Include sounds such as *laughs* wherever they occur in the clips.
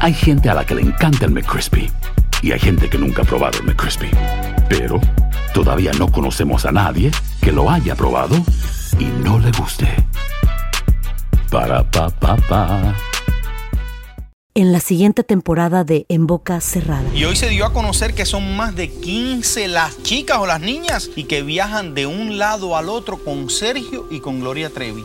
Hay gente a la que le encanta el McCrispy y hay gente que nunca ha probado el McCrispy. Pero todavía no conocemos a nadie que lo haya probado y no le guste. Para pa pa pa. En la siguiente temporada de En Boca Cerrada. Y hoy se dio a conocer que son más de 15 las chicas o las niñas y que viajan de un lado al otro con Sergio y con Gloria Trevi.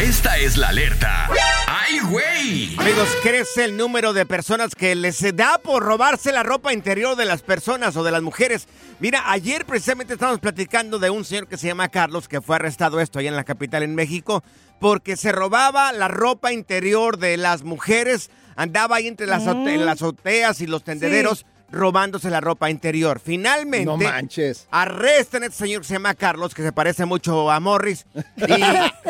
Esta es la alerta. ¡Ay, güey! Amigos, crece el número de personas que les da por robarse la ropa interior de las personas o de las mujeres. Mira, ayer precisamente estábamos platicando de un señor que se llama Carlos, que fue arrestado esto allá en la capital en México, porque se robaba la ropa interior de las mujeres, andaba ahí entre las, las azoteas y los tendederos. Robándose la ropa interior. Finalmente, No manches. arrestan a este señor que se llama Carlos, que se parece mucho a Morris. Y,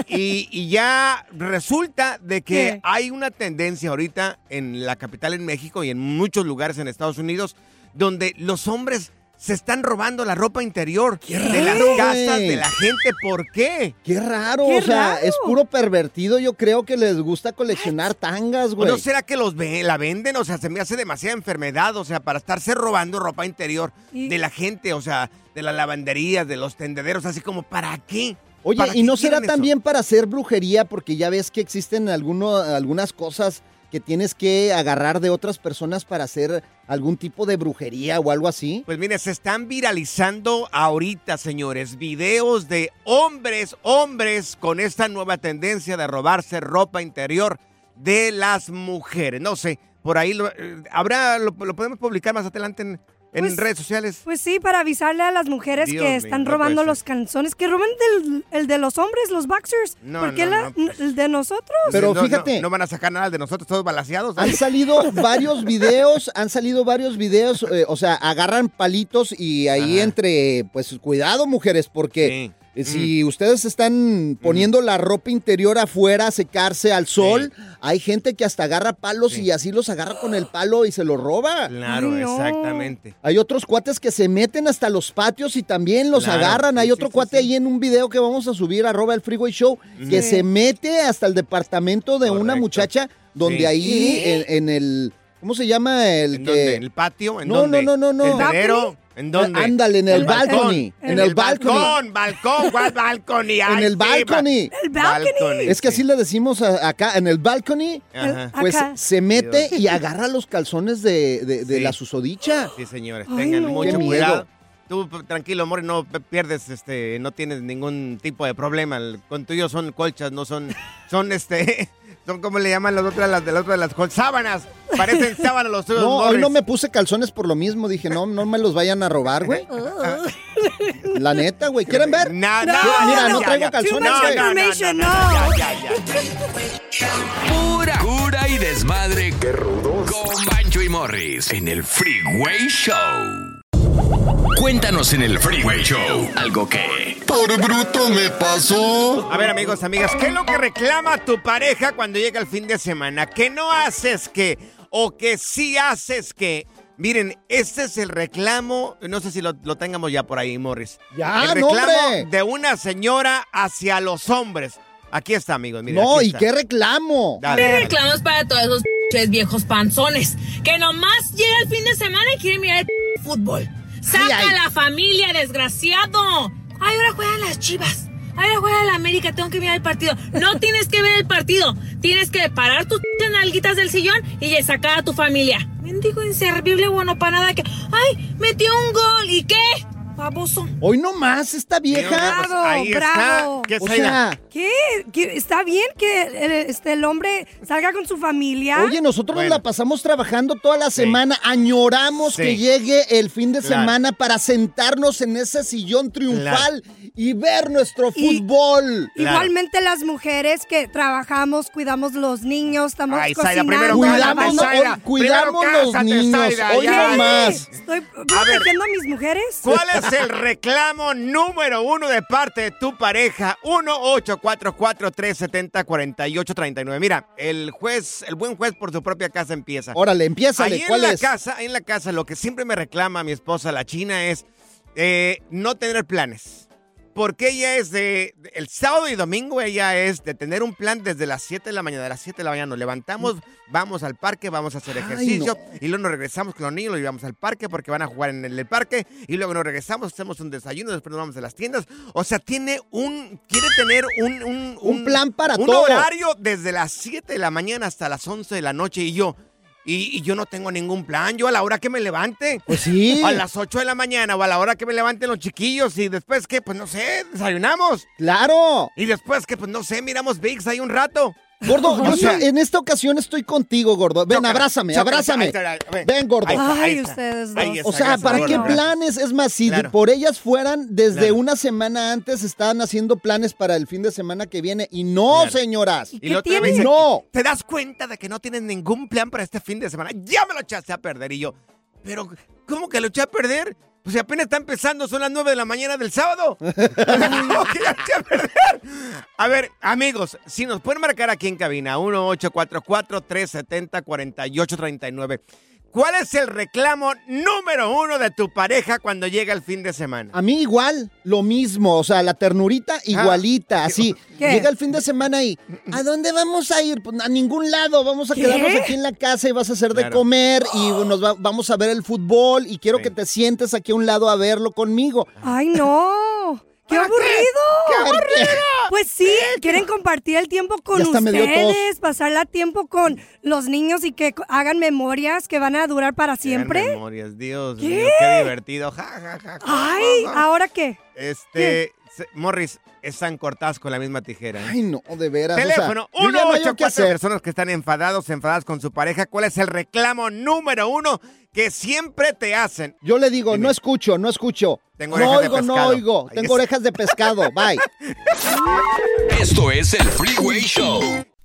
*laughs* y- y ya resulta de que ¿Qué? hay una tendencia ahorita en la capital en México y en muchos lugares en Estados Unidos donde los hombres se están robando la ropa interior de las casas de la gente. ¿Por qué? Qué raro, Qué o sea, raro. es puro pervertido. Yo creo que les gusta coleccionar tangas, ¿O güey. no será que los ve- la venden? O sea, se me hace demasiada enfermedad, o sea, para estarse robando ropa interior Y- de la gente, o sea, de las lavanderías, de los tendederos, así como, ¿para qué? Oye, ¿Para ¿y qué no será eso? también para hacer brujería? Porque ya ves que existen alguno- algunas cosas que tienes que agarrar de otras personas para hacer algún tipo de brujería o algo así. Pues mire, se están viralizando ahorita, señores, videos de hombres, hombres con esta nueva tendencia de robarse ropa interior de las mujeres. No sé, por ahí lo, eh, habrá, lo, lo podemos publicar más adelante en, en Pues- redes sociales. Pues sí, para avisarle a las mujeres Dios que están robando los calzones, que roben del, el de los hombres, los boxers. No, ¿Por qué no, la- no, el de nosotros? Pero fíjate. No, van a sacar nada de nosotros todos balaseados. Han salido varios videos, han salido varios videos, eh, o sea, agarran palitos y ahí Ajá. entre, pues cuidado mujeres, porque Sí. Eh, si ustedes están poniendo la ropa interior afuera a secarse al sol, hay gente que hasta agarra palos Sí. y así los agarra con el palo y se los roba. Claro, Ay, no. exactamente. Hay otros cuates que se meten hasta los patios y también los Claro, agarran. Hay sí, otro sí, cuate sí. ahí en un video que vamos a subir, arroba el Freeway Show, que Sí. se mete hasta el departamento de una muchacha donde Sí. ahí en, en el... ¿Cómo se llama? El ¿En que... dónde? ¿En el patio? ¿En No, dónde? no, no, no, no. ¿El? ¿En dónde? Ándale, en el, El balcony. balcón. En el balcony. balcón, balcón, ¿cuál balcony? En el sí, balcony. El balcony. Es que así le decimos a- acá, en el balcony, Ajá. pues Acá. se mete y agarra los calzones de, de- de Sí. la susodicha. Sí, señores, tengan mucho cuidado. Tú tranquilo, amor, no pierdes, este, no tienes ningún tipo de problema. El- Con tuyo son colchas, no son, son este, son como le llaman las otras, las de las otras, las sábanas. Parecen *laughs* sábanas los tuyos. No, hoy no me puse calzones por lo mismo. Dije, no, no me los vayan a robar, güey. *laughs* La neta, güey. ¿Quieren ver? No, No, no, Mira, no traigo calzones, Too much güey. information, no. Ya, ya, ya. Pura cura y desmadre. ¡Qué rudos! Con Bancho y Morris en el Freeway Show. Cuéntanos en el Freeway Show algo que... Por bruto me pasó. A ver, amigos, amigas, ¿qué es lo que reclama tu pareja cuando llega el fin de semana? ¿Que no haces que? ¿O que sí haces que? Miren, este es el reclamo, no sé si lo, lo tengamos ya por ahí, Morris. Ya, el reclamo de una señora hacia los hombres. Aquí está, amigos, miren. No, ¿y está. qué reclamo? Dale, dale. reclamos para todos esos p***es viejos panzones que nomás llega el fin de semana y quieren mirar el p- fútbol. Saca Ay, ay. a la familia, desgraciado. Ay, ahora juegan las chivas. Ahora juega la América, tengo que mirar el partido. No *laughs* tienes que ver el partido. Tienes que parar tus *laughs* nalguitas del sillón y sacar a tu familia. Mendigo inservible, bueno para nada que. Ay, metió un gol. ¿Y qué? Baboso. Hoy no más, esta vieja. Bravo, Ahí bravo. está. ¿Qué O sea, ¿Qué? ¿Qué? ¿Está bien que eh, este, el hombre salga con su familia? Oye, nosotros Bueno. nos la pasamos trabajando toda la semana. Añoramos Sí. que llegue el fin de Claro. semana para sentarnos en ese sillón triunfal y ver nuestro Y- fútbol. Claro. Igualmente las mujeres que trabajamos, cuidamos los niños, estamos Ay, cocinando. primero Cuidamos, hoy cuidamos Primero los cásate, niños. Hoy ya. no más. Estoy protegiendo a mis mujeres. ¿Cuál es el reclamo número uno de parte de tu pareja? 1-844-370-4839. Mira, el juez, el buen juez por su propia casa empieza. Órale, empiézale. Ahí en ¿Cuál la es? casa, ahí en la casa, lo que siempre me reclama mi esposa, la china, es eh, no tener planes. Porque ella es de, el sábado y domingo ella es de tener un plan desde las 7 de la mañana, de las 7 de la mañana nos levantamos, vamos al parque, vamos a hacer Ay, ejercicio no. y luego nos regresamos con los niños, los llevamos al parque porque van a jugar en el, parque y luego nos regresamos, hacemos un desayuno, después nos vamos a las tiendas. O sea, tiene un, quiere tener un, un, Un plan para un todo. horario desde las 7 de la mañana hasta las 11 de la noche y yo, y, y yo no tengo ningún plan, yo a la hora que me levante. Pues sí. A las 8 de la mañana o a la hora que me levanten los chiquillos y después que, pues no sé, desayunamos. Claro. Y después que, pues no sé, miramos VIX ahí un rato. Gordo, yo O sea- sí- en esta ocasión estoy contigo, gordo. Ven, Chócala, abrázame, chócala, abrázame. ahí está, ahí está. Ven, gordo. Ahí está, ahí Ay, está. ustedes Ahí dos. está, O sea, ¿para gordo, qué planes? Es más, si Claro. por ellas fueran, desde Claro. una semana antes estaban haciendo planes para el fin de semana que viene. Y no, Claro. señoras. ¿Y Y No. ¿te das cuenta de que no tienes ningún plan para este fin de semana? Ya me lo echaste a perder. Y yo, pero, ¿cómo que lo eché a perder? Pues si apenas está empezando, son las 9 de la mañana del sábado. *laughs* ¿Cómo que ya eché a perder? A ver, amigos, si nos pueden marcar aquí en cabina, 1-844-370-4839. ¿Cuál es el reclamo número uno de tu pareja cuando llega el fin de semana? A mí igual, lo mismo. O sea, la ternurita igualita, así. *laughs* ¿Qué? Llega el fin de semana y, ¿a dónde vamos a ir? Pues a ningún lado. Vamos a ¿Qué? quedarnos aquí en la casa y vas a hacer de Claro. comer y nos va- vamos a ver el fútbol y quiero Sí. que te sientes aquí a un lado a verlo conmigo. Ay, no. ¡Qué aburrido! ¡Qué aburrido! *laughs* Pues sí, quieren compartir el tiempo con ustedes, pasarla tiempo con los niños y que hagan memorias que van a durar para siempre. memorias, Dios ¿Qué? mío, qué divertido. Ja, ja, ja, ja, Ay, ja, ja. ¿ahora qué? Este, Morris, están cortadas con la misma tijera. ¿eh? Ay, no, de veras. o sea, Teléfono, ya no hallo qué 184 hacer. personas que están enfadados, enfadadas con su pareja. ¿Cuál es el reclamo número uno que siempre te hacen? Yo le digo, Dime. no escucho, no escucho. Tengo no orejas de oigo, no oigo. Ahí Tengo es. orejas de pescado. Bye. *laughs* Esto es el Freeway Show.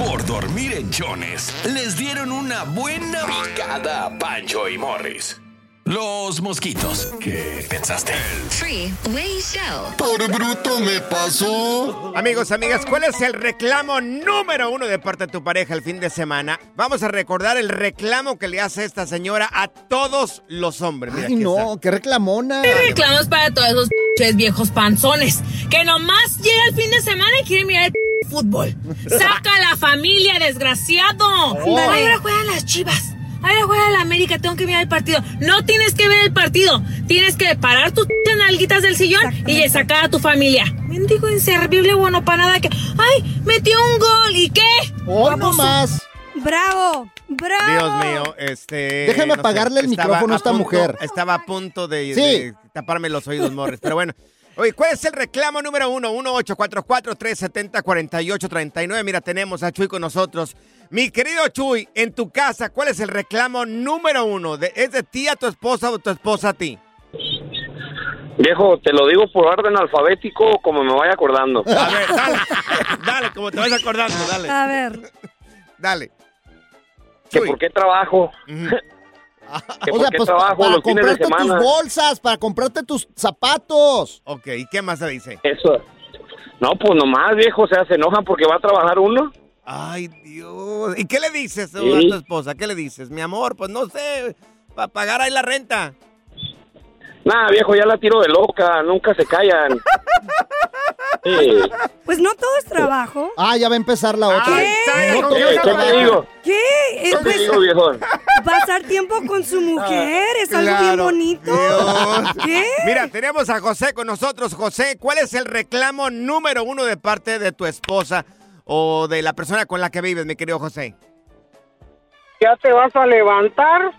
Por dormir en Jones, les dieron una buena picada a Pancho y Morris. Los mosquitos. ¿Qué pensaste? Freeway Show. Por bruto me pasó. Amigos, amigas, ¿cuál es el reclamo número uno de parte de tu pareja el fin de semana? Vamos a recordar el reclamo que le hace esta señora a todos los hombres. Mira, Ay, no, qué reclamona. Hay reclamos para todos esos *laughs* viejos panzones que nomás llega el fin de semana y quieren mirar el p- fútbol. Saca a la familia, desgraciado. Ahora juegan las chivas. Ahora juega la América, tengo que mirar el partido. No tienes que ver el partido. Tienes que parar tus nalguitas del sillón y sacar a tu familia. Mendigo inservible, bueno para nada que. ¡Ay! Metió un gol. ¿Y qué? Hoy no más. ¡Bravo! ¡Bravo! Dios mío, este. Déjame no sé, apagarle el micrófono a esta punto- mujer. Estaba a punto de, Sí. de taparme los oídos, Morris. Pero bueno. Oye, ¿cuál es el reclamo número uno? 1-844-370-4839. Mira, tenemos a Chuy con nosotros. Mi querido Chuy, en tu casa, ¿cuál es el reclamo número uno? De- ¿Es de ti a tu esposa o tu esposa a ti? Viejo, te lo digo por orden alfabético como me vaya acordando. A ver, dale. dale, como te vas acordando, dale. A ver. Dale. ¿Que por qué trabajo? *laughs* ¿Que O sea, pues trabajo para los fines de comprarte tus bolsas, para comprarte tus zapatos. Ok, ¿y qué más se dice? Eso. No, pues nomás, viejo, o sea, se enojan porque va a trabajar uno. Ay, Dios. ¿Y qué le dices Sí. a tu esposa? ¿Qué le dices? Mi amor, pues no sé, para pagar ahí la renta. Nada, viejo, ya la tiro de loca, nunca se callan. *laughs* Sí. Pues no todo es trabajo. Ah, ya va a empezar la otra. ¿Qué? No todo ¿Qué, es qué te trabajo. digo? ¿Qué? ¿Qué te pues, digo, viejo? pasar tiempo con su mujer es algo bien bonito. Dios. ¿Qué? Mira, tenemos a José con nosotros. José, ¿cuál es el reclamo número uno de parte de tu esposa o de la persona con la que vives, mi querido José? ¿Ya te vas a levantar?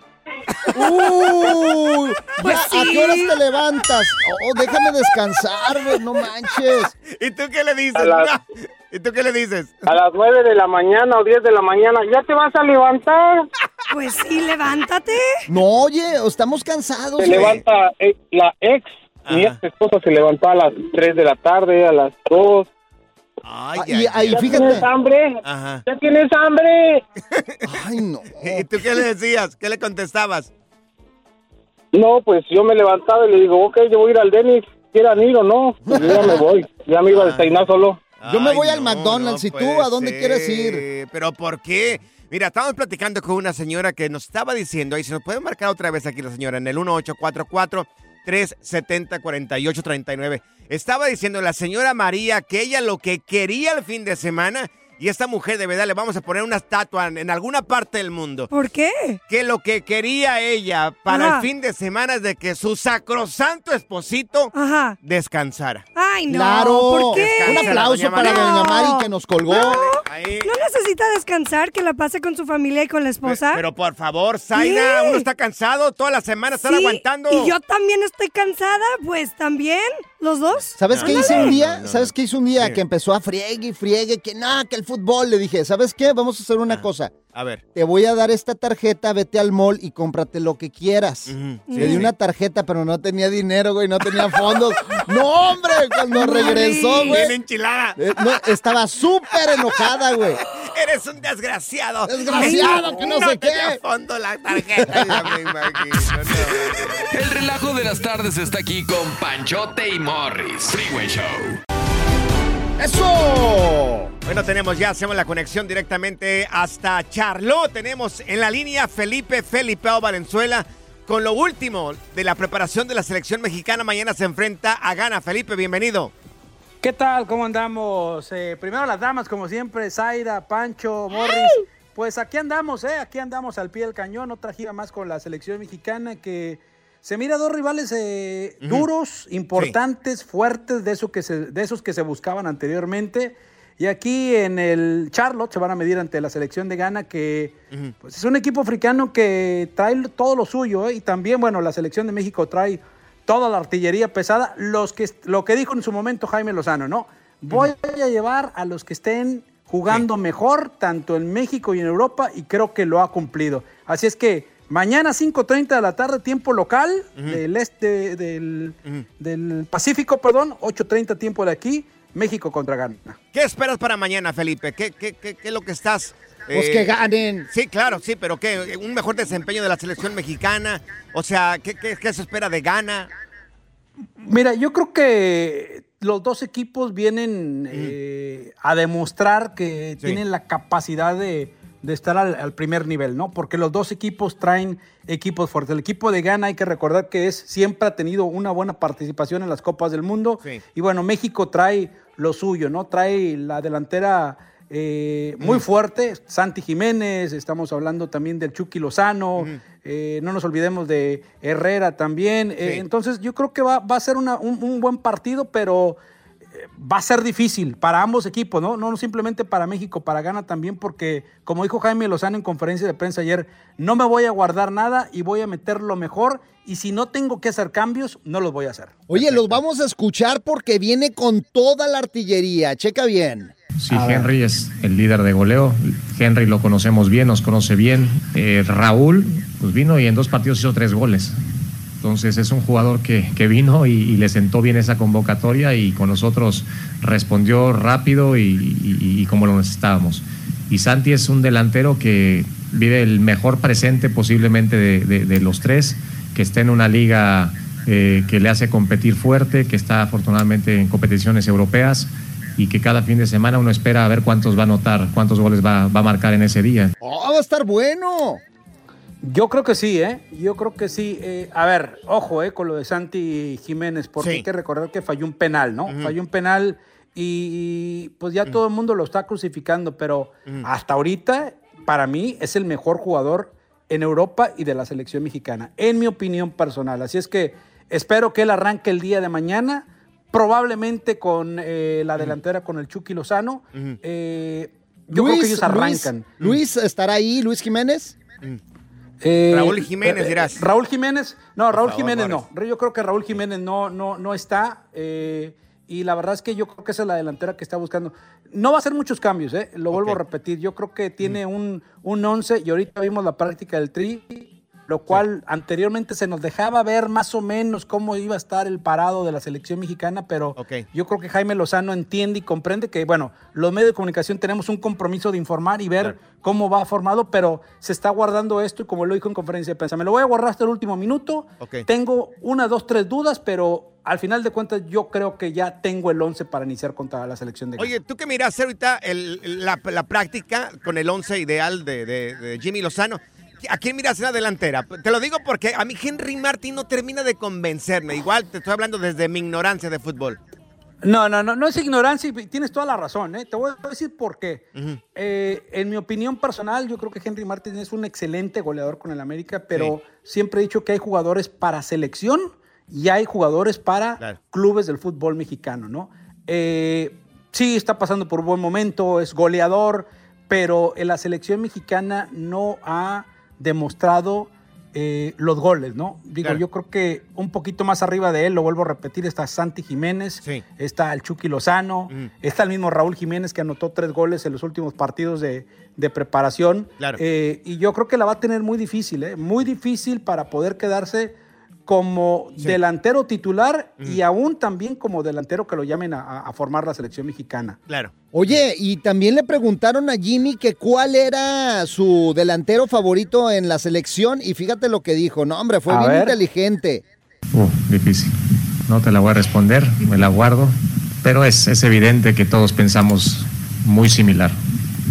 Uh, *laughs* Pues ya, ¿A qué horas te levantas? Oh, déjame descansar, güey, no manches. ¿Y tú qué le dices? Las- *laughs* ¿Y tú qué le dices? A las nueve de la mañana o 10 de la mañana, ¿ya te vas a levantar? *laughs* Pues sí, levántate. No, oye, estamos cansados. Se levanta eh, la ex, mi ex esposa se levantó a las 3 de la tarde, a las 2. Ay, Ah, ay, y ahí, ay. fíjate. ¿Tienes hambre? Ajá. ¿Ya tienes hambre? *laughs* Ay, no. *laughs* ¿Y tú qué le decías? ¿Qué le contestabas? No, pues yo me levantaba y le digo, ok, yo voy a ir al Denis, ¿quieran ir o no? Pues yo ya me voy, ya me iba a desayunar solo. Yo me Ay, voy al no, McDonald's, no ¿y tú a dónde quieres ir? ¿Pero por qué? Mira, estábamos platicando con una señora que nos estaba diciendo, y se nos puede marcar otra vez aquí la señora, en el 1844-370-4839. Estaba diciendo la señora María que ella lo que quería el fin de semana, y esta mujer de verdad le vamos a poner una estatua en, alguna parte del mundo, ¿Por qué? que lo que quería ella para Ajá. el fin de semana es de que su sacrosanto esposito Ajá. descansara. Ay, no. Claro. ¿Por qué? Un aplauso para María. doña Mari que nos colgó. Ahí. ¿No necesita descansar que la pase con su familia y con la esposa? Pero por favor, Zaina, ¿Qué? uno está cansado toda la semana, estar Sí, aguantando. Y yo también estoy cansada, pues también, los dos. ¿Sabes qué hice un día? ¿Sabes qué hice un día? Sí. Que empezó a friegue y friegue, que nada, que el fútbol. Le dije, ¿sabes qué? Vamos a hacer una cosa. A ver. Te voy a dar esta tarjeta, vete al mall y cómprate lo que quieras. Le sí, di sí. una tarjeta, pero no tenía dinero, güey, no tenía fondos. *laughs* ¡No, hombre! Cuando regresó, Bien güey. enchilada. eh, no, estaba súper enojada, güey. *laughs* Eres un desgraciado. Desgraciado, que no sé tenía qué. fondo la tarjeta, *laughs* ya me imagino. no. El relajo de las tardes está aquí con Panchote y Morris. Freeway Show. ¡Eso! Bueno, tenemos ya, hacemos la conexión directamente hasta Charlotte. Tenemos en la línea Felipe Felipeo Valenzuela con lo último de la preparación de la selección mexicana. Mañana se enfrenta a Ghana. Felipe, bienvenido. ¿Qué tal? ¿Cómo andamos? Eh, primero las damas, como siempre, Zaira, Pancho, Morris. Pues aquí andamos, ¿eh? Aquí andamos al pie del cañón. Otra gira más con la selección mexicana que se mira dos rivales eh, duros, importantes, fuertes, de, eso que se- de esos que se buscaban anteriormente. Y aquí en el Charlotte se van a medir ante la selección de Ghana, que pues, es un equipo africano que trae todo lo suyo. ¿eh? Y también, bueno, la selección de México trae toda la artillería pesada. Los que, lo que dijo en su momento Jaime Lozano, ¿no? Voy a llevar a los que estén jugando mejor, tanto en México y en Europa, y creo que lo ha cumplido. Así es que mañana 5.30 de la tarde, tiempo local, del este, del, del Pacífico, perdón, 8.30 tiempo de aquí, México contra Ghana. ¿Qué esperas para mañana, Felipe? ¿Qué, qué, qué, qué es lo que estás...? Pues que ganen. Sí, claro, sí, pero ¿qué? ¿Un mejor desempeño de la selección mexicana? O sea, ¿qué, qué, qué se espera de Ghana? Mira, yo creo que los dos equipos vienen eh, a demostrar que tienen la capacidad de, de estar al, al, primer nivel, ¿no? Porque los dos equipos traen equipos fuertes. El equipo de Ghana hay que recordar que es siempre ha tenido una buena participación en las Copas del Mundo. Sí. Y bueno, México trae lo suyo, ¿no? Trae la delantera eh, muy mm. fuerte, Santi Jiménez, estamos hablando también del Chucky Lozano, mm. eh, no nos olvidemos de Herrera también. Sí. Eh, entonces yo creo que va, va a ser una, un, un, buen partido, pero va a ser difícil para ambos equipos, ¿no? No simplemente para México, para Ghana también, porque como dijo Jaime Lozano en conferencia de prensa ayer, no me voy a guardar nada y voy a meter lo mejor y si no tengo que hacer cambios, no los voy a hacer. Oye, Perfecto. los vamos a escuchar porque viene con toda la artillería, checa bien. Sí, Henry es el líder de goleo. Henry lo conocemos bien, nos conoce bien. Eh, Raúl, pues vino y en dos partidos hizo tres goles. Entonces es un jugador que, que vino y, le sentó bien esa convocatoria y con nosotros respondió rápido y, como lo necesitábamos. Y Santi es un delantero que vive el mejor presente posiblemente de los tres, que está en una liga eh, que le hace competir fuerte, que está afortunadamente en competiciones europeas y que cada fin de semana uno espera a ver cuántos va a anotar, cuántos goles va, va a marcar en ese día. ¡Oh, va a estar bueno! Yo creo que sí, ¿eh? Yo creo que sí. Eh, a ver, ojo, ¿eh? Con lo de Santi Jiménez, porque sí. hay que recordar que falló un penal, ¿no? Uh -huh. Falló un penal y, y pues ya uh -huh. todo el mundo lo está crucificando, pero uh -huh. hasta ahorita, para mí, es el mejor jugador en Europa y de la selección mexicana, en mi opinión personal. Así es que espero que él arranque el día de mañana, probablemente con eh, la delantera con el Chucky Lozano. Eh, yo Luis, creo que ellos arrancan. Luis, Luis estará ahí, Luis Jiménez. Eh, Raúl Jiménez, dirás. Raúl Jiménez, no, Raúl favor, Jiménez no. Yo creo que Raúl Jiménez no, no, no está. Eh, y la verdad es que yo creo que esa es la delantera que está buscando. No va a hacer muchos cambios, ¿eh? lo vuelvo a repetir. Yo creo que tiene mm. un, un 11 y ahorita vimos la práctica del tri lo cual sí. anteriormente se nos dejaba ver más o menos cómo iba a estar el parado de la selección mexicana, pero okay. yo creo que Jaime Lozano entiende y comprende que, bueno, los medios de comunicación tenemos un compromiso de informar y ver claro. cómo va formado, pero se está guardando esto y como lo dijo en conferencia de prensa, me lo voy a guardar hasta el último minuto, okay. tengo una, dos, tres dudas, pero al final de cuentas yo creo que ya tengo el 11 para iniciar contra la selección de Oye, tú que miraste ahorita el, la, la, práctica con el 11 ideal de, de, de Jimmy Lozano, ¿A quién miras en la delantera? Te lo digo porque a mí Henry Martin no termina de convencerme. Igual te estoy hablando desde mi ignorancia de fútbol. No, no, no, no es ignorancia y tienes toda la razón. ¿eh? Te voy a decir por qué. Uh -huh. eh, en mi opinión personal, yo creo que Henry Martin es un excelente goleador con el América, pero sí. siempre he dicho que hay jugadores para selección y hay jugadores para claro. clubes del fútbol mexicano, ¿no? Eh, sí, está pasando por un buen momento, es goleador, pero en la selección mexicana no ha demostrado eh, los goles, ¿no? Digo, claro. yo creo que un poquito más arriba de él, lo vuelvo a repetir, está Santi Jiménez, sí. está el Chucky Lozano, mm. está el mismo Raúl Jiménez que anotó tres goles en los últimos partidos de, de preparación. Claro. Eh, y yo creo que la va a tener muy difícil, ¿eh? Muy difícil para poder quedarse como sí. delantero titular mm. y aún también como delantero que lo llamen a, a, formar la selección mexicana. Claro. Oye, y también le preguntaron a Jimmy que cuál era su delantero favorito en la selección y fíjate lo que dijo. No, hombre, fue a bien ver. inteligente. Uh, difícil. No te la voy a responder, me la guardo. Pero es, es evidente que todos pensamos muy similar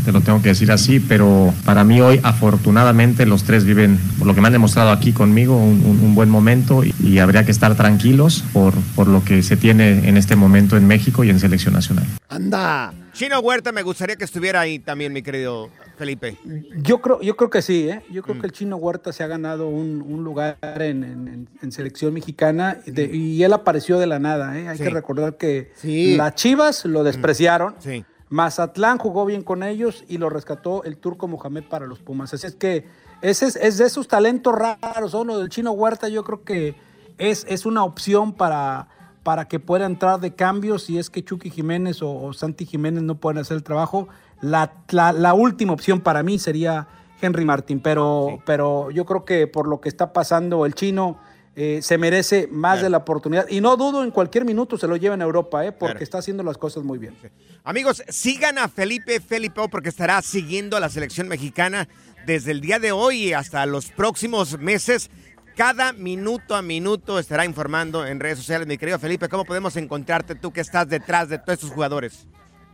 te lo tengo que decir así, pero para mí hoy afortunadamente los tres viven, por lo que me han demostrado aquí conmigo, un, un, un buen momento y, y, habría que estar tranquilos por, por lo que se tiene en este momento en México y en selección nacional. ¡Anda! Chino Huerta me gustaría que estuviera ahí también, mi querido Felipe. Yo creo, yo creo que sí, ¿eh? Yo creo mm. que el Chino Huerta se ha ganado un, un lugar en, en, en, selección mexicana de, y él apareció de la nada, ¿eh? Hay sí. que recordar que sí. las Chivas lo despreciaron. Sí Mazatlán jugó bien con ellos y lo rescató el turco Mohamed para los Pumas. Así es que ese es, es de esos talentos raros, uno del chino Huerta, yo creo que es, es una opción para, para que pueda entrar de cambio si es que Chucky Jiménez o, o Santi Jiménez no pueden hacer el trabajo. La, la, la última opción para mí sería Henry Martín, pero, pero yo creo que por lo que está pasando el chino eh, se merece más de la oportunidad y no dudo en cualquier minuto se lo lleven a Europa, eh, porque Claro. está haciendo las cosas muy bien. Amigos, sigan a Felipe Felipe porque estará siguiendo a la selección mexicana desde el día de hoy hasta los próximos meses. Cada minuto a minuto estará informando en redes sociales. Mi querido Felipe, ¿cómo podemos encontrarte tú que estás detrás de todos estos jugadores?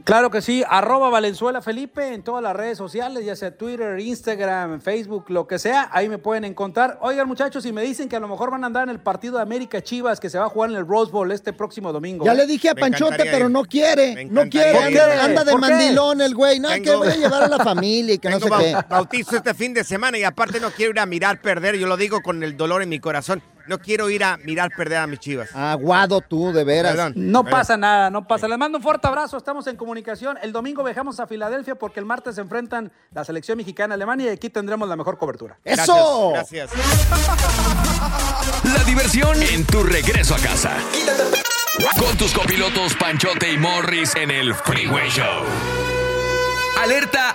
Claro que sí, arroba Valenzuela Felipe en todas las redes sociales, ya sea Twitter, Instagram, Facebook, lo que sea, ahí me pueden encontrar. Oigan muchachos, si me dicen que a lo mejor van a andar en el partido de América Chivas que se va a jugar en el Rose Bowl este próximo domingo. Ya ¿eh? le dije a Panchote, pero no quiere. No quiere, anda, anda de mandilón el güey. No, que Tengo- voy a llevar a la familia y que no sé qué. bau- bautizo este fin de semana y aparte no quiero ir a mirar perder. Yo lo digo con el dolor en mi corazón. No quiero ir a mirar perder a mis chivas. Aguado tú, de veras. Perdón. No pasa nada, no pasa. Les mando un fuerte abrazo, estamos en comunicación. El domingo viajamos a Filadelfia porque el martes se enfrentan la selección mexicana Alemania y aquí tendremos la mejor cobertura. ¡Eso! Gracias. La diversión en tu regreso a casa. Con tus copilotos Panchote y Morris en el Freeway Show. Alerta.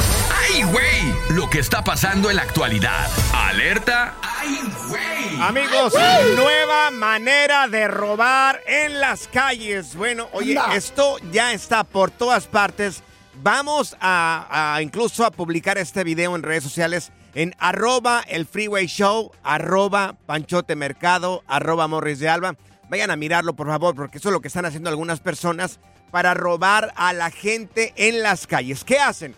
¡Ay, güey! Lo que está pasando en la actualidad. Alerta. ¡Ay, güey! Amigos, nueva manera de robar en las calles. Bueno, oye, Anda. esto ya está por todas partes. Vamos a, a incluso a publicar este video en redes sociales en arroba el freeway show, arroba panchote mercado, arroba morris de alba. Vayan a mirarlo, por favor, porque eso es lo que están haciendo algunas personas para robar a la gente en las calles. ¿Qué hacen?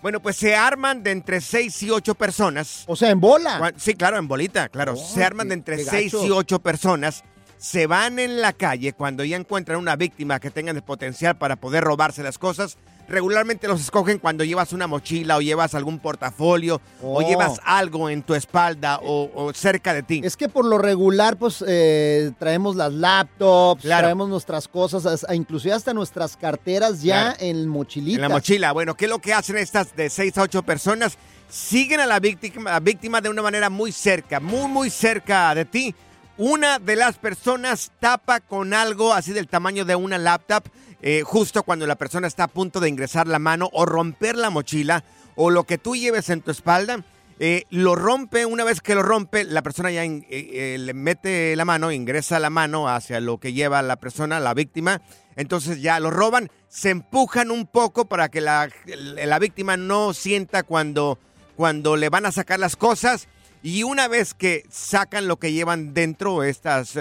Bueno, pues se arman de entre 6 y 8 personas. O sea, en bola. Sí, claro, en bolita, claro. se arman de entre qué 6 gacho. y 8 personas. Se van en la calle cuando ya encuentran una víctima que tengan el potencial para poder robarse las cosas. Regularmente los escogen cuando llevas una mochila o llevas algún portafolio o Oh. llevas algo en tu espalda o, o cerca de ti. Es que por lo regular, pues, eh, traemos las laptops, Claro. traemos nuestras cosas, as- inclusive hasta nuestras carteras ya Claro. en mochilitas. En la mochila. Bueno, ¿qué es lo que hacen estas de 6 a 8 personas? Siguen a la víctima, a víctima de una manera muy cerca, muy, muy cerca de ti. Una de las personas tapa con algo así del tamaño de una laptop, eh, justo cuando la persona está a punto de ingresar la mano o romper la mochila o lo que tú lleves en tu espalda. eh, lo rompe, una vez que lo rompe, la persona ya eh, le mete la mano, ingresa la mano hacia lo que lleva la persona, la víctima. Entonces ya lo roban, se empujan un poco para que la, la víctima no sienta cuando, cuando le van a sacar las cosas. Y una vez que sacan lo que llevan dentro estas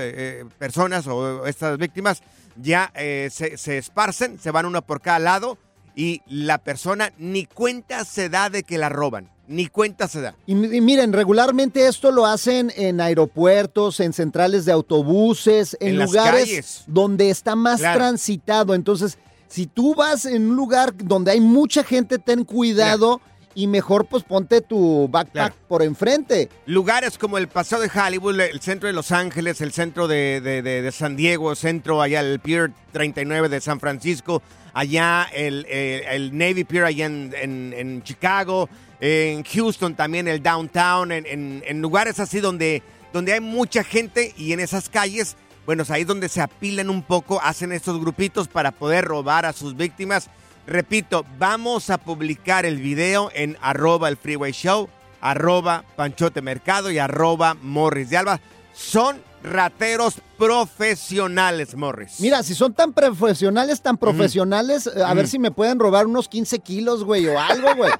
personas o estas víctimas, ya eh, se, se esparcen, se van uno por cada lado y la persona ni cuenta se da de que la roban, ni cuenta se da. Y, y miren, regularmente esto lo hacen en aeropuertos, en centrales de autobuses, en, lugares donde está más Claro. transitado. Entonces, si tú vas en un lugar donde hay mucha gente, ten cuidado y mejor pues ponte tu backpack Claro. por enfrente. Lugares como el Paseo de Hollywood, el centro de Los Ángeles, el centro de, de- de- de San Diego, centro allá el Pier 39 de San Francisco, allá el, eh, el Navy Pier allá en, en- en Chicago, en Houston también el downtown, en, en- en lugares así donde, donde hay mucha gente y en esas calles, bueno, es ahí donde se apilan un poco, hacen estos grupitos para poder robar a sus víctimas. Repito, vamos a publicar el video en arroba el freeway show, arroba panchote mercado y arroba morris de alba. Son rateros profesionales, Morris. Mira, si son tan profesionales, tan profesionales, eh, a ver Ujú. si me pueden robar unos 15 kilos, güey, o algo, güey.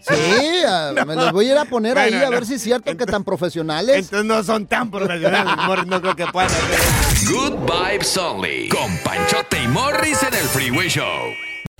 Sí, *laughs* a- me los voy a ir a poner Bueno, ahí a ver si es cierto que tan profesionales. Entonces no son tan profesionales, *laughs* Morris, no creo que puedan hacer. Good Vibes Only. Con Panchote y Morris en el Freeway Show.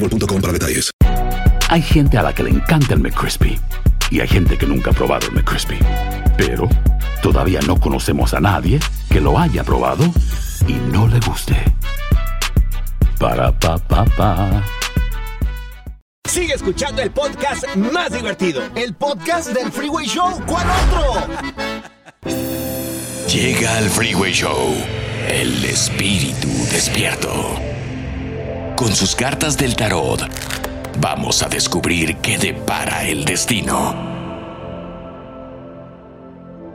boostmobile.com. Hay gente a la que le encanta el McCrispy y hay gente que nunca ha probado el McCrispy. Pero todavía no conocemos a nadie que lo haya probado y no le guste. Para pa pa pa. Sigue escuchando el podcast más divertido. El podcast del Freeway Show. ¿Cuál otro? Llega al Freeway Show el espíritu despierto. Con sus cartas del tarot, vamos a descubrir qué depara el destino.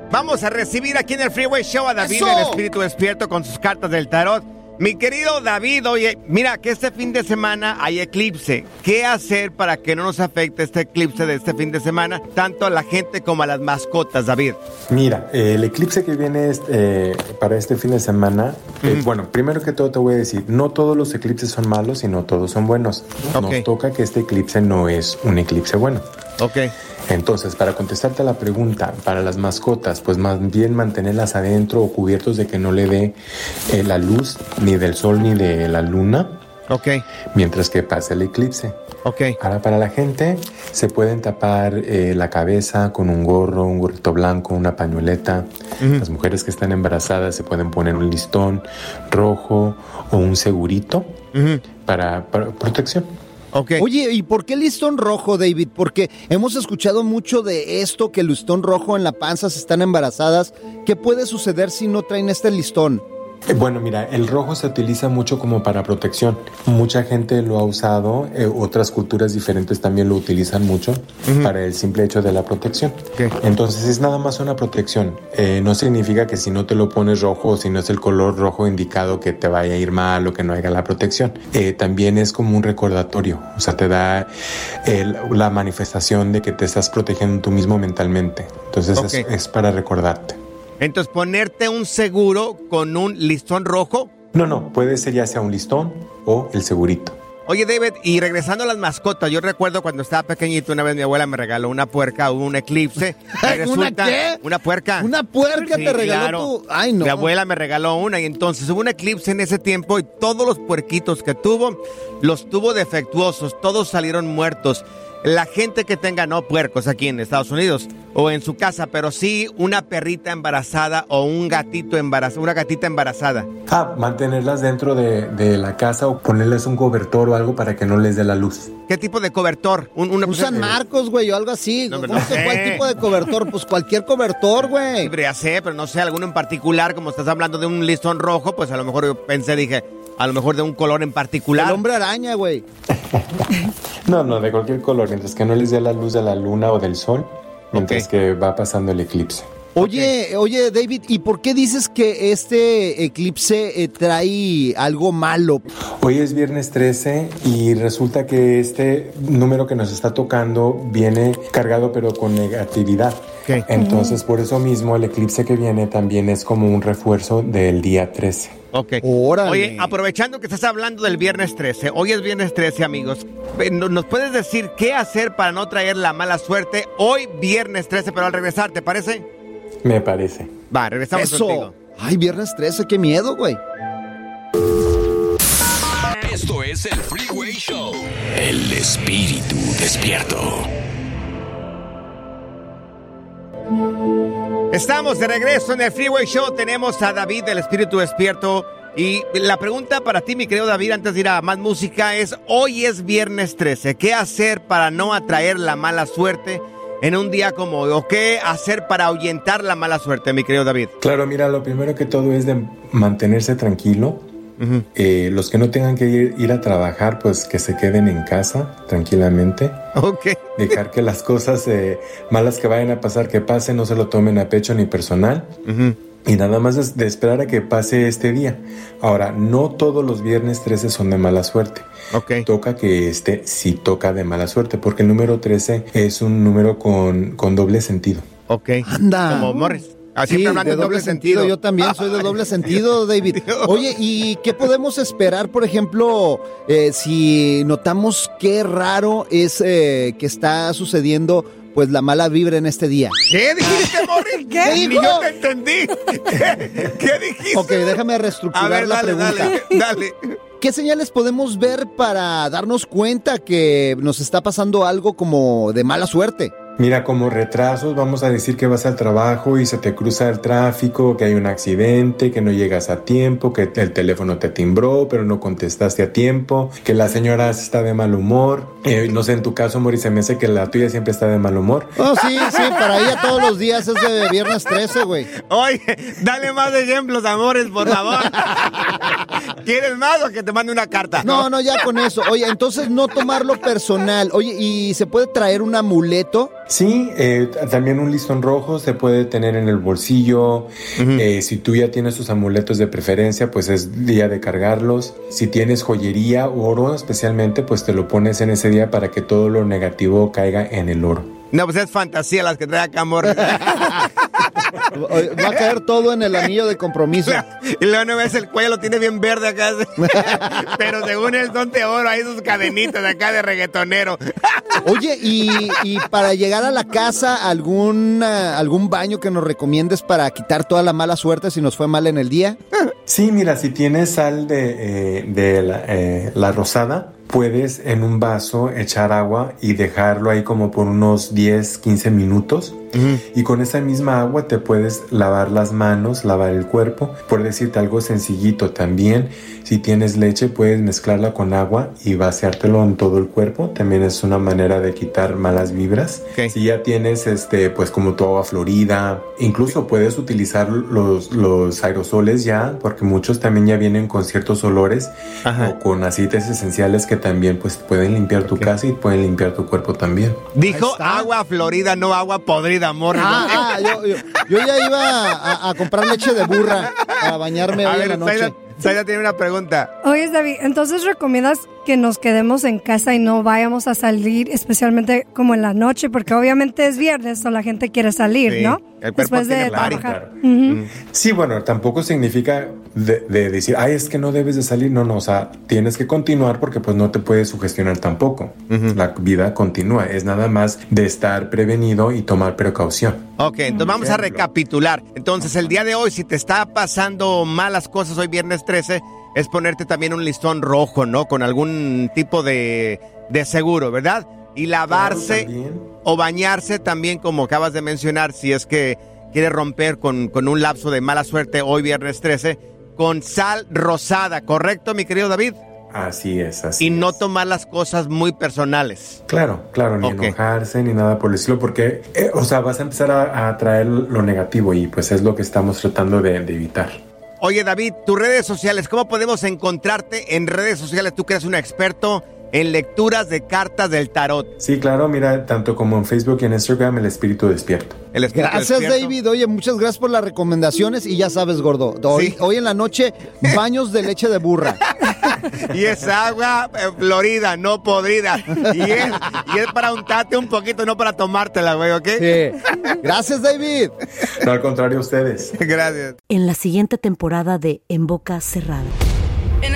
Vamos a recibir aquí en el Freeway Show a David, ¡Eso! el espíritu despierto, con sus cartas del tarot. Mi querido David, oye, mira que este fin de semana hay eclipse. ¿Qué hacer para que no nos afecte este eclipse de este fin de semana, tanto a la gente como a las mascotas, David? Mira, eh, el eclipse que viene es, eh, para este fin de semana, eh, bueno, primero que todo te voy a decir, no todos los eclipses son malos y no todos son buenos. Nos toca que este eclipse no es un eclipse bueno. Ok. Entonces, para contestarte a la pregunta, para las mascotas, pues más bien mantenerlas adentro o cubiertos de que no le dé eh, la luz ni del sol ni de la luna. Ok. Mientras que pase el eclipse. Ok. Ahora, para la gente, se pueden tapar eh, la cabeza con un gorro, un gorrito blanco, una pañoleta. Las mujeres que están embarazadas se pueden poner un listón rojo o un segurito para, para protección. Oye, ¿y por qué listón rojo, David? Porque hemos escuchado mucho de esto, que el listón rojo en la panza se están embarazadas. ¿Qué puede suceder si no traen este listón? Eh, Bueno, mira, el rojo se utiliza mucho como para protección. Mucha gente lo ha usado, eh, otras culturas diferentes también lo utilizan mucho para el simple hecho de la protección. Entonces es nada más una protección. Eh, no significa que si no te lo pones rojo o si no es el color rojo indicado que te vaya a ir mal o que no haya la protección. Eh, también es como un recordatorio, o sea, te da el- la manifestación de que te estás protegiendo tú mismo mentalmente. Entonces es para recordarte. Entonces, ponerte un seguro con un listón rojo. No, no, puede ser ya sea un listón o el segurito. Oye, David, y regresando a las mascotas, yo recuerdo cuando estaba pequeñito, una vez mi abuela me regaló una puerca, hubo un eclipse. *laughs* ¿Una qué? Una puerca. ¿Una puerca Sí, te regaló claro. tu...? Ay, no. Mi abuela me regaló una y entonces hubo un eclipse en ese tiempo y todos los puerquitos que tuvo, los tuvo defectuosos, todos salieron muertos. La gente que tenga, no puercos aquí en Estados Unidos o en su casa, pero sí una perrita embarazada o un gatito embarazado, una gatita embarazada. Ah, mantenerlas dentro de, de la casa o ponerles un cobertor o algo para que no les dé la luz. ¿Qué tipo de cobertor? Un, una Un San Marcos, güey, o algo así. No, ¿Cómo no que sé. ¿Cuál tipo de cobertor? Pues cualquier cobertor, güey. Sí, pero ya sé, pero no sé, alguno en particular, como estás hablando de un listón rojo, pues a lo mejor yo pensé, dije, a lo mejor de un color en particular. El hombre araña, güey. *laughs* No, no, de cualquier color, mientras que no les dé la luz de la luna o del sol, mientras que va pasando el eclipse. Oye, oye, David, ¿y por qué dices que este eclipse eh, trae algo malo? Hoy es viernes 13 y resulta que este número que nos está tocando viene cargado pero con negatividad. Entonces, por eso mismo, el eclipse que viene también es como un refuerzo del día 13. Ok. Oye, aprovechando que estás hablando del viernes 13, hoy es viernes 13, amigos. ¿no- ¿Nos puedes decir qué hacer para no traer la mala suerte hoy, viernes 13, pero al regresar, ¿te parece? Me parece. Va, regresamos Eso. contigo. Ay, viernes 13, qué miedo, güey. Esto es el Freeway Show. El espíritu despierto. Estamos de regreso en el Freeway Show. Tenemos a David del Espíritu Despierto. Y la pregunta para ti, mi querido David, antes de ir a más música, es: hoy es viernes 13. ¿Qué hacer para no atraer la mala suerte en un día como hoy? ¿O qué hacer para ahuyentar la mala suerte, mi querido David? Claro, mira, lo primero que todo es de mantenerse tranquilo. Eh, los que no tengan que ir, ir a trabajar, pues que se queden en casa tranquilamente. Ok. Dejar que las cosas eh, malas que vayan a pasar, que pasen, no se lo tomen a pecho ni personal. Y nada más es de esperar a que pase este día. Ahora, no todos los viernes 13 son de mala suerte. Ok. Toca que este sí toca de mala suerte, porque el número 13 es un número con, con doble sentido. Ok. Anda. Como Morris. Ah, Sí, de doble sentido. Yo también soy de doble sentido, David. Oye, ¿y qué podemos esperar, por ejemplo, eh, si notamos qué raro es eh, que está sucediendo, pues la mala vibra en este día? ¿Qué dijiste, Morris? *laughs* ¿Qué Ni dijo? yo te entendí. ¿Qué, *laughs* qué dijiste? Ok, déjame A reestructurar ver, la dale, pregunta. dale, *laughs* dale. ¿Qué señales podemos ver para darnos cuenta que nos está pasando algo como de mala suerte? Mira, como retrasos, vamos a decir que vas al trabajo y se te cruza el tráfico, que hay un accidente, que no llegas a tiempo, que el teléfono te timbró, pero no contestaste a tiempo, que la señora está de mal humor. Eh, no sé, en tu caso, Mori, se me hace que la tuya siempre está de mal humor. Oh, sí, sí, para ella todos los días es de viernes 13, güey. Oye, dale más ejemplos, amores, por favor. *laughs* ¿Quieres más o que te mande una carta? No, no, ya con eso. Oye, entonces no tomarlo personal. Oye, ¿y se puede traer un amuleto? Sí, eh, también un listón rojo se puede tener en el bolsillo. Eh, si tú ya tienes tus amuletos de preferencia, pues es día de cargarlos. Si tienes joyería, oro especialmente, pues te lo pones en ese día para que todo lo negativo caiga en el oro. No, pues es fantasía las que trae acá, Morris. *laughs* Va a caer todo en el anillo de compromiso. Y luego no ves el cuello, lo tiene bien verde acá. *laughs* Pero según él son de oro, hay sus cadenitas de acá de reggaetonero. Oye, y, y para llegar a la casa, ¿algún, ¿algún baño que nos recomiendes para quitar toda la mala suerte si nos fue mal en el día? Sí, mira, si tienes sal de, eh, de la, eh, la rosada, puedes en un vaso echar agua y dejarlo ahí como por unos 10, 15 minutos. Y con esa misma agua te puedes lavar las manos, lavar el cuerpo. Por decirte algo sencillito también, si tienes leche puedes mezclarla con agua y vaciártelo en todo el cuerpo. También es una manera de quitar malas vibras. Si ya tienes este, pues como tu agua florida, incluso puedes utilizar los, los aerosoles ya, porque muchos también ya vienen con ciertos olores o con aceites esenciales que también pues pueden limpiar tu casa y pueden limpiar tu cuerpo también. Dijo agua florida, no agua podrida, Morris. Ah, ah, yo, yo- yo ya iba a, a comprar leche de burra para bañarme A hoy en ver, la noche. Zaida, Zaida tiene una pregunta. Oye, David, entonces recomiendas que nos quedemos en casa y no vayamos a salir, especialmente como en la noche, porque obviamente es viernes o la gente quiere salir, Sí, ¿no? el Después de trabajar. Sí, bueno, tampoco significa de, de decir, ay, es que no debes de salir. No, no, o sea, tienes que continuar porque pues no te puedes sugestionar tampoco. La vida continúa. Es nada más de estar prevenido y tomar precaución. Ok, entonces vamos a recapitular. Entonces, el día de hoy, si te está pasando malas cosas hoy viernes 13, es ponerte también un listón rojo, ¿no? Con algún tipo de, de seguro, ¿verdad? Y lavarse o bañarse también, como acabas de mencionar, si es que quieres romper con, con un lapso de mala suerte hoy viernes 13, con sal rosada, ¿correcto, mi querido David? Así es, así. Y no tomar las cosas muy personales. Claro, claro, ni enojarse ni nada por el estilo, porque, eh, o sea, vas a empezar a, a atraer lo negativo y pues es lo que estamos tratando de, de evitar. Oye, David, tus redes sociales, ¿cómo podemos encontrarte en redes sociales? Tú que eres un experto en lecturas de cartas del tarot. Sí, claro, mira, tanto como en Facebook y en Instagram, el espíritu despierto. El espíritu Gracias, despierto. David. Oye, muchas gracias por las recomendaciones. Y ya sabes, gordo, hoy, hoy en la noche, baños de leche de burra. *laughs* Y es agua eh, florida, no podrida. Y es, y es para untarte un poquito, no para tomártela, güey, ¿ok? Gracias, David. No, al contrario, ustedes. *laughs* Gracias. En la siguiente temporada de En Boca Cerrada. En